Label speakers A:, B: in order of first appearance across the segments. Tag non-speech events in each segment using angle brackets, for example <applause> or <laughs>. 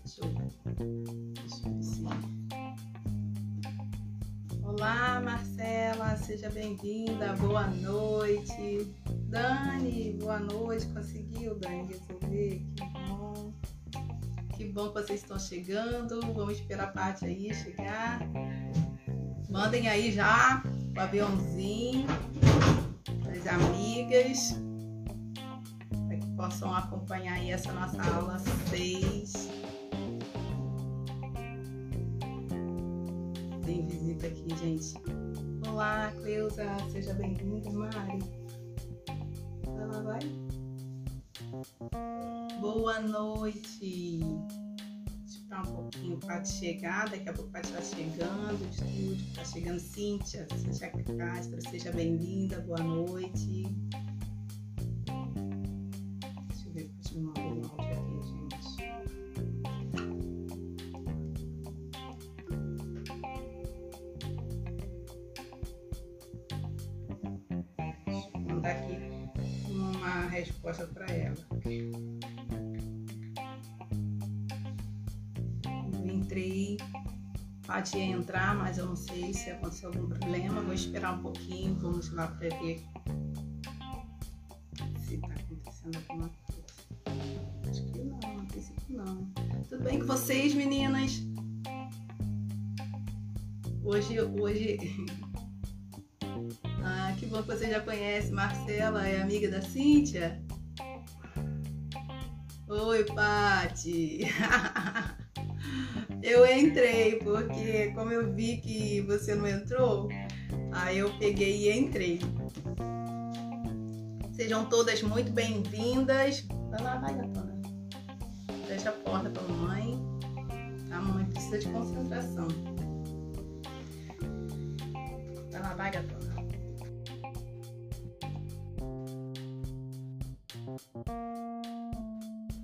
A: deixa eu, deixa eu ver se... Olá, Marcela, seja bem-vinda, boa noite. Dani, boa noite, conseguiu, Dani, resolver? Que bom. Que bom que vocês estão chegando. Vamos esperar a parte aí chegar. Mandem aí já o aviãozinho das amigas para que possam acompanhar aí essa nossa aula 6. Aqui, gente. Olá, Cleusa, seja bem-vinda, Mari. Ela vai? Boa noite. Esperar um pouquinho para chegar. Daqui a pouco vai estar chegando. O estúdio está chegando. Cíntia, Cíntia Castro, seja bem-vinda. Boa noite. Resposta para ela. Entrei, pode entrar, mas eu não sei se aconteceu algum problema. Vou esperar um pouquinho, vamos lá para ver se está acontecendo alguma coisa. Acho que não, a princípio não. Tudo bem com vocês, meninas? Hoje, hoje. Ah, que bom que você já conhece. Marcela é amiga da Cíntia? Oi, Pati. <laughs> eu entrei porque como eu vi que você não entrou, aí eu peguei e entrei. Sejam todas muito bem-vindas. Vai lá, vai, gatona. Fecha a porta pra mamãe. A mamãe precisa de concentração. Vai lá, vai, gatona.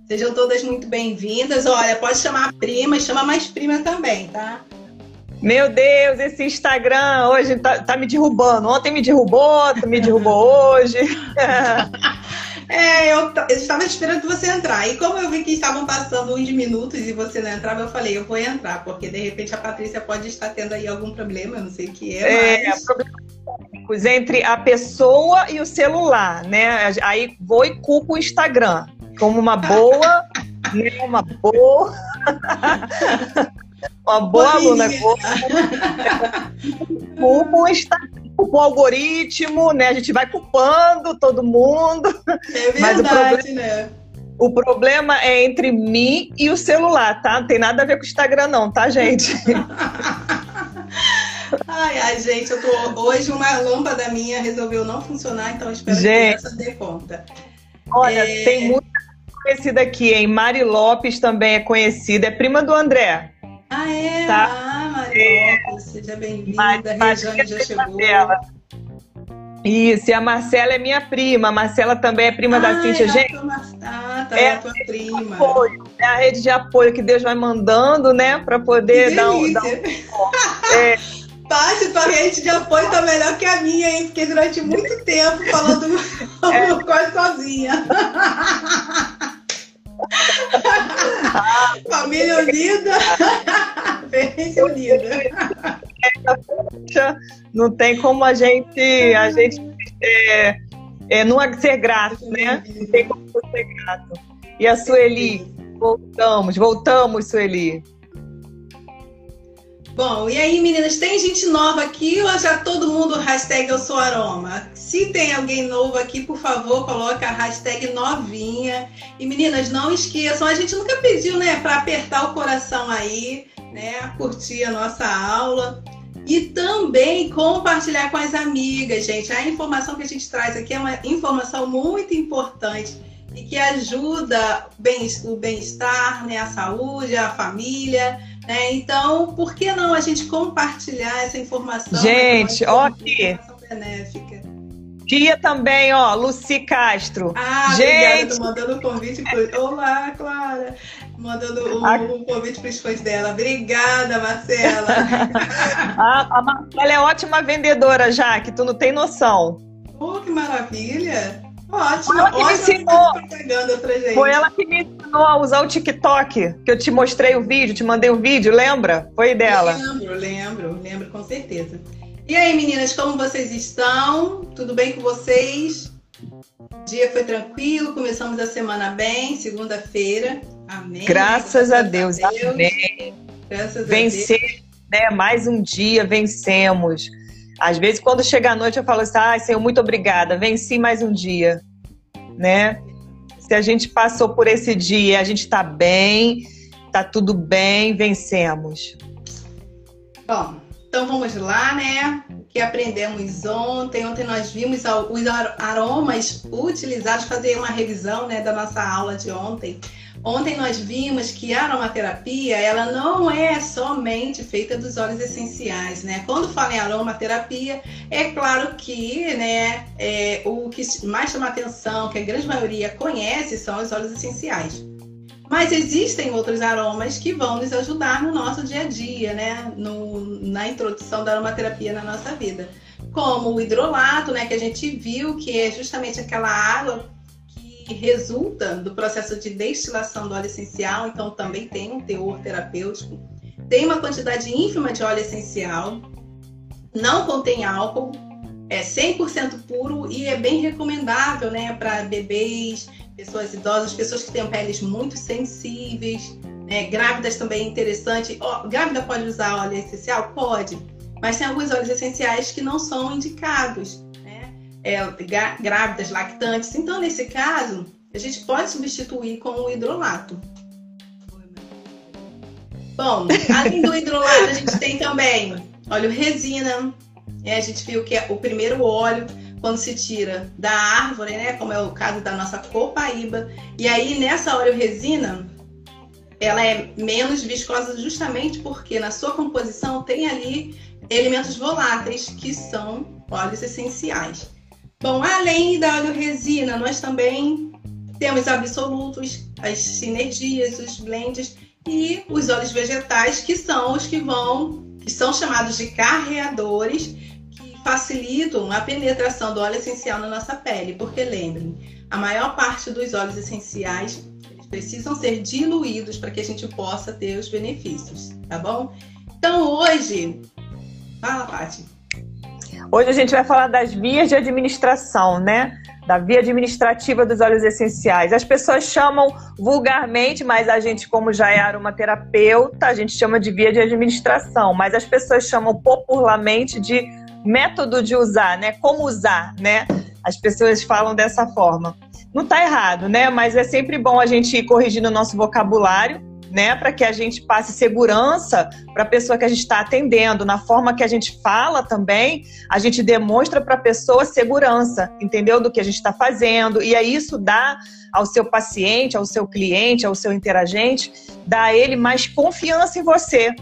A: Sejam todas muito bem-vindas. Olha, pode chamar a prima, chama mais prima também, tá?
B: Meu Deus, esse Instagram hoje tá, tá me derrubando. Ontem me derrubou, me derrubou hoje. <laughs>
A: É, eu, eu, estava esperando você entrar. E como eu vi que estavam passando uns minutos e você não entrava, eu falei, eu vou entrar, porque de repente a Patrícia pode estar tendo aí algum problema, eu não sei o que é.
B: É,
A: mas...
B: problemas entre a pessoa e o celular, né? Aí vou e culpo o Instagram como uma boa, né? uma boa. uma boa aluna. Culpa o Instagram o algoritmo, né? A gente vai culpando todo mundo.
A: É verdade,
B: o problema,
A: né?
B: O problema é entre mim e o celular, tá? Não tem nada a ver com o Instagram, não, tá, gente?
A: ai, ai, gente, eu tô. Hoje uma lâmpada minha resolveu não funcionar, então espero
B: gente,
A: que essa dê conta.
B: Olha, é... tem muita conhecida aqui, hein? Mari Lopes também é conhecida, é prima do André.
A: Ah, é?
B: Tá?
A: Ah, Mari Lopes, seja bem-vinda. A Regiane já chegou. Dela.
B: Isso, e a Marcela é minha prima. A Marcela também é prima
A: ah,
B: da Cíntia.
A: É
B: Gente,
A: ah, tá, é a tua prima.
B: Apoio, é a rede de apoio que Deus vai mandando, né? Para poder dar um. Dar um... <laughs>
A: é. Paty, tua rede de apoio tá melhor que a minha, hein? Fiquei durante muito tempo falando <laughs> é. <laughs> quase sozinha. <laughs> Família unida, <laughs> bem unida.
B: Não tem como a gente, a gente é, é, não ser grato, né? Não tem como ser grato. E a Sueli, voltamos, voltamos, Sueli.
A: Bom, e aí, meninas, tem gente nova aqui ou já todo mundo hashtag eu sou aroma? Se tem alguém novo aqui, por favor, coloca a hashtag novinha. E meninas, não esqueçam, a gente nunca pediu, né, para apertar o coração aí, né, curtir a nossa aula. E também compartilhar com as amigas, gente. A informação que a gente traz aqui é uma informação muito importante e que ajuda o bem-estar, né, a saúde, a família. Né? Então, por que não a gente compartilhar essa informação?
B: Gente, ó aqui.
A: Benéfica.
B: Dia também, ó, Luci Castro.
A: Ah, gente. obrigada, mandando um convite. Pro... Olá, Clara. Mandando um, a... um convite para os fãs dela. Obrigada, Marcela. <laughs>
B: a, a Marcela é ótima vendedora, já, que tu não tem noção.
A: Oh, que maravilha! Ótimo,
B: ela que me ensinou.
A: Foi
B: ela que me ensinou a usar o TikTok, que eu te mostrei o vídeo, te mandei o vídeo, lembra? Foi dela.
A: Lembro, lembro, lembro com certeza. E aí, meninas, como vocês estão? Tudo bem com vocês? O dia foi tranquilo, começamos a semana bem, segunda-feira. Amém.
B: Graças, a Deus. Deus. Amém. Graças Vencer, a Deus. né? Mais um dia, vencemos. Às vezes, quando chega a noite, eu falo assim: ai, Senhor, muito obrigada, venci mais um dia, né? Se a gente passou por esse dia, a gente está bem, tá tudo bem, vencemos.
A: Bom, então vamos lá, né? Que aprendemos ontem? Ontem nós vimos os aromas utilizados, fazer uma revisão né, da nossa aula de ontem. Ontem nós vimos que a aromaterapia ela não é somente feita dos óleos essenciais, né? Quando fala em aromaterapia, é claro que, né, é, o que mais chama atenção, que a grande maioria conhece, são os óleos essenciais. Mas existem outros aromas que vão nos ajudar no nosso dia a dia, né? No, na introdução da aromaterapia na nossa vida. Como o hidrolato, né? Que a gente viu que é justamente aquela água que resulta do processo de destilação do óleo essencial, então também tem um teor terapêutico. Tem uma quantidade ínfima de óleo essencial, não contém álcool, é 100% puro e é bem recomendável, né, para bebês, pessoas idosas, pessoas que têm peles muito sensíveis, né? grávidas também é interessante. Oh, grávida pode usar óleo essencial? Pode, mas tem alguns óleos essenciais que não são indicados, né? É, grávidas, lactantes. Então, nesse caso, a gente pode substituir com o hidrolato. Bom, além do hidrolato, a gente tem também óleo resina. É, a gente viu que é o primeiro óleo quando se tira da árvore, né, como é o caso da nossa copaíba, e aí nessa óleo resina ela é menos viscosa justamente porque na sua composição tem ali elementos voláteis que são óleos essenciais. Bom, além da óleo resina, nós também temos absolutos, as sinergias, os blends e os óleos vegetais, que são os que vão, que são chamados de carreadores facilitam a penetração do óleo essencial na nossa pele, porque lembrem, a maior parte dos óleos essenciais precisam ser diluídos para que a gente possa ter os benefícios, tá bom? Então hoje, fala, Paty.
B: Hoje a gente vai falar das vias de administração, né? Da via administrativa dos óleos essenciais. As pessoas chamam vulgarmente, mas a gente, como já é aromaterapeuta, a gente chama de via de administração. Mas as pessoas chamam popularmente de método de usar, né? Como usar, né? As pessoas falam dessa forma. Não está errado, né? Mas é sempre bom a gente ir corrigindo o nosso vocabulário, né? Para que a gente passe segurança para a pessoa que a gente está atendendo. Na forma que a gente fala também, a gente demonstra para a pessoa segurança, entendeu? Do que a gente está fazendo. E aí isso dá ao seu paciente, ao seu cliente, ao seu interagente, dá a ele mais confiança em você,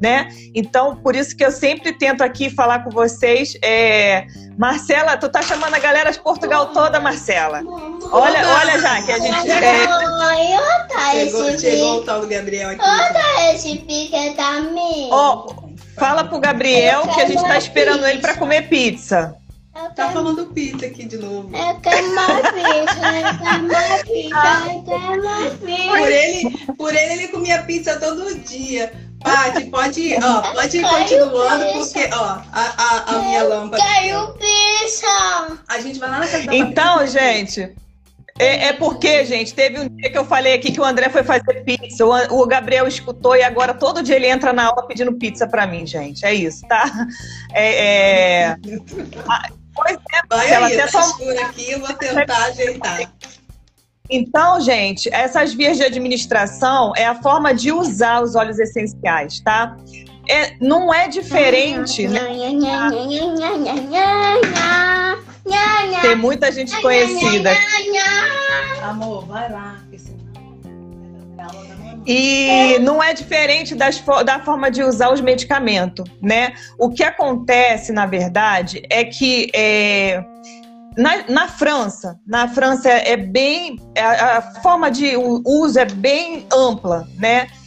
B: né? Então, por isso que eu sempre tento aqui falar com vocês. É... Marcela, tu tá chamando a galera de Portugal toda, Marcela. Olha, olha já que a gente. É...
A: Chegou, chegou o tal do Gabriel aqui.
C: Olha esse pique também.
B: Ó, fala pro Gabriel que a gente tá esperando ele para comer pizza.
A: Tá falando pizza aqui de novo.
C: Eu quero uma pizza, eu quero uma pizza, eu quero uma pizza.
A: Por ele, por ele, ele comia pizza todo dia. Paty, pode ir, ó, pode ir continuando, porque, ó, a, a, a minha lâmpada.
C: Caiu pizza!
A: A gente vai lá na casa da
B: Então, gente. É, é, porque, gente, teve um dia que eu falei aqui que o André foi fazer pizza, o, o Gabriel escutou e agora todo dia ele entra na aula pedindo pizza pra mim, gente. É isso, tá? É. é... <laughs>
A: Pois é, Vai aí, até só... aqui, eu vou tentar ajeitar.
B: Então, gente, essas vias de administração é a forma de usar os óleos essenciais, tá? É, não é diferente. Né? Tem muita gente conhecida.
A: Amor, vai lá.
B: E não é diferente das, da forma de usar os medicamentos, né? O que acontece, na verdade, é que é, na, na, França, na França é bem a, a forma de uso é bem ampla, né? É...